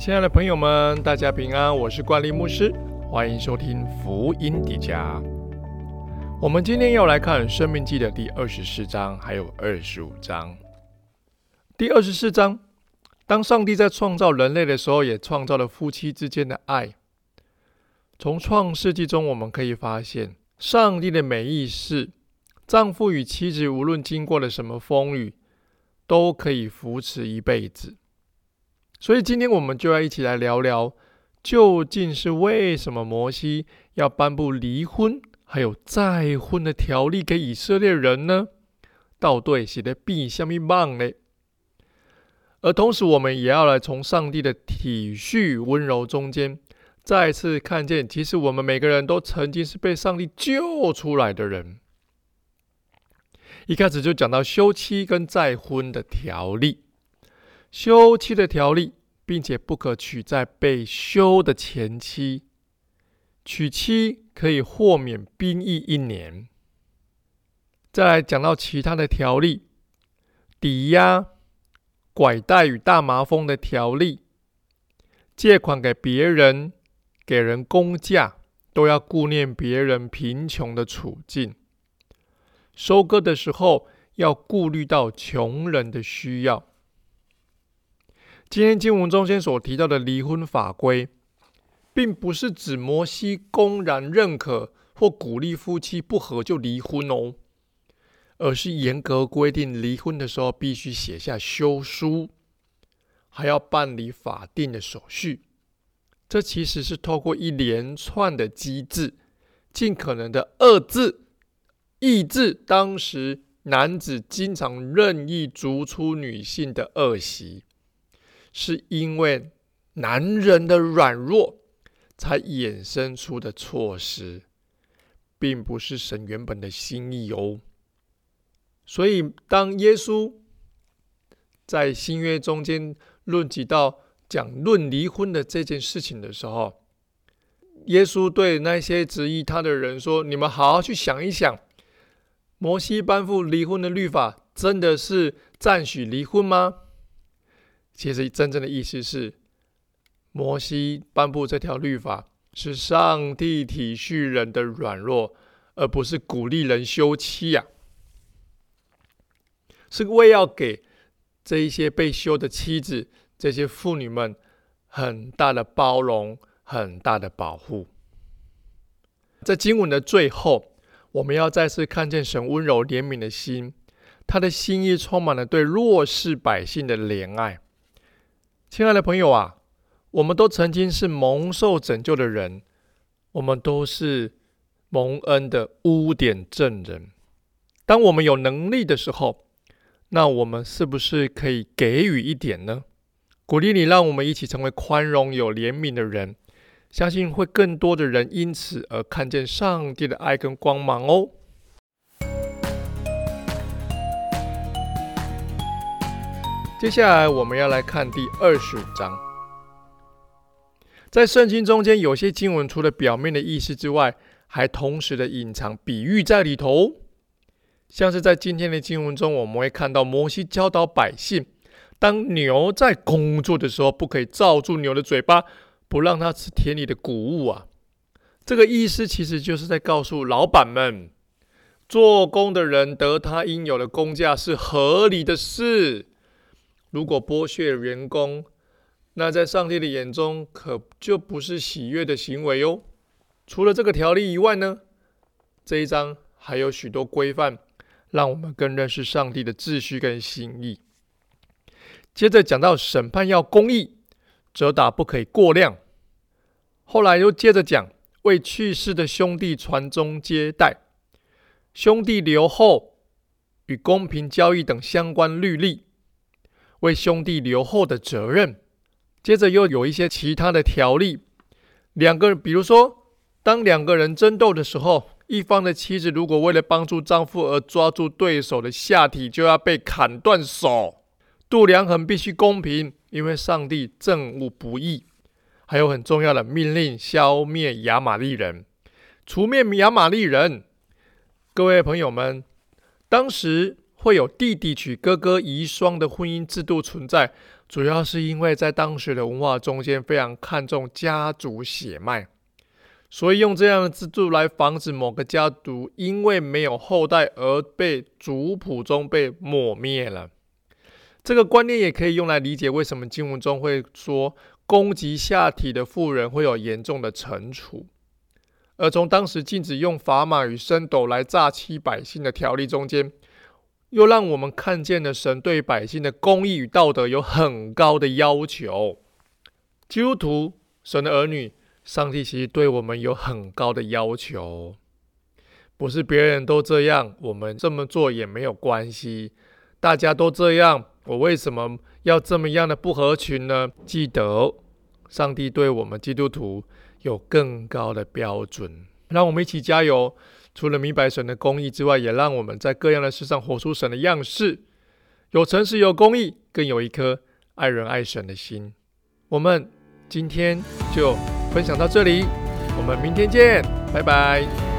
亲爱的朋友们，大家平安，我是冠利牧师，欢迎收听福音迪迦。我们今天要来看《生命记》的第二十四章，还有二十五章。第二十四章，当上帝在创造人类的时候，也创造了夫妻之间的爱。从创世纪中，我们可以发现，上帝的美意是，丈夫与妻子无论经过了什么风雨，都可以扶持一辈子。所以今天我们就要一起来聊聊，究竟是为什么摩西要颁布离婚还有再婚的条例给以色列人呢？到底写的必下面棒呢？而同时，我们也要来从上帝的体恤温柔中间，再次看见，其实我们每个人都曾经是被上帝救出来的人。一开始就讲到休妻跟再婚的条例。休妻的条例，并且不可娶在被休的前妻。娶妻可以豁免兵役一年。再来讲到其他的条例，抵押、拐带与大麻风的条例，借款给别人、给人公价，都要顾念别人贫穷的处境。收割的时候，要顾虑到穷人的需要。今天经文中间所提到的离婚法规，并不是指摩西公然认可或鼓励夫妻不和就离婚哦，而是严格规定离婚的时候必须写下休书，还要办理法定的手续。这其实是透过一连串的机制，尽可能的遏制、抑制当时男子经常任意逐出女性的恶习。是因为男人的软弱才衍生出的措施，并不是神原本的心意哦。所以，当耶稣在新约中间论及到讲论离婚的这件事情的时候，耶稣对那些质疑他的人说：“你们好好去想一想，摩西颁布离婚的律法，真的是赞许离婚吗？”其实真正的意思是，摩西颁布这条律法是上帝体恤人的软弱，而不是鼓励人休妻呀。是为要给这一些被休的妻子、这些妇女们很大的包容、很大的保护。在经文的最后，我们要再次看见神温柔怜悯的心，他的心意充满了对弱势百姓的怜爱。亲爱的朋友啊，我们都曾经是蒙受拯救的人，我们都是蒙恩的污点证人。当我们有能力的时候，那我们是不是可以给予一点呢？鼓励你，让我们一起成为宽容、有怜悯的人，相信会更多的人因此而看见上帝的爱跟光芒哦。接下来我们要来看第二十五章。在圣经中间，有些经文除了表面的意思之外，还同时的隐藏比喻在里头。像是在今天的经文中，我们会看到摩西教导百姓，当牛在工作的时候，不可以罩住牛的嘴巴，不让它吃田里的谷物啊。这个意思其实就是在告诉老板们，做工的人得他应有的工价是合理的事。如果剥削员工，那在上帝的眼中可就不是喜悦的行为哟。除了这个条例以外呢，这一章还有许多规范，让我们更认识上帝的秩序跟心意。接着讲到审判要公义，责打不可以过量。后来又接着讲为去世的兄弟传宗接代，兄弟留后与公平交易等相关律例。为兄弟留后的责任，接着又有一些其他的条例。两个人，比如说，当两个人争斗的时候，一方的妻子如果为了帮助丈夫而抓住对手的下体，就要被砍断手。度量衡必须公平，因为上帝憎恶不义。还有很重要的命令：消灭亚玛利人，除灭亚玛利人。各位朋友们，当时。会有弟弟娶哥哥遗孀的婚姻制度存在，主要是因为在当时的文化中间非常看重家族血脉，所以用这样的制度来防止某个家族因为没有后代而被族谱中被抹灭了。这个观念也可以用来理解为什么经文中会说攻击下体的妇人会有严重的惩处。而从当时禁止用砝码与升斗来诈欺百姓的条例中间，又让我们看见了神对百姓的公义与道德有很高的要求。基督徒，神的儿女，上帝其实对我们有很高的要求，不是别人都这样，我们这么做也没有关系。大家都这样，我为什么要这么样的不合群呢？记得，上帝对我们基督徒。有更高的标准，让我们一起加油。除了明白神的公义之外，也让我们在各样的事上活出神的样式，有诚实，有公义，更有一颗爱人爱神的心。我们今天就分享到这里，我们明天见，拜拜。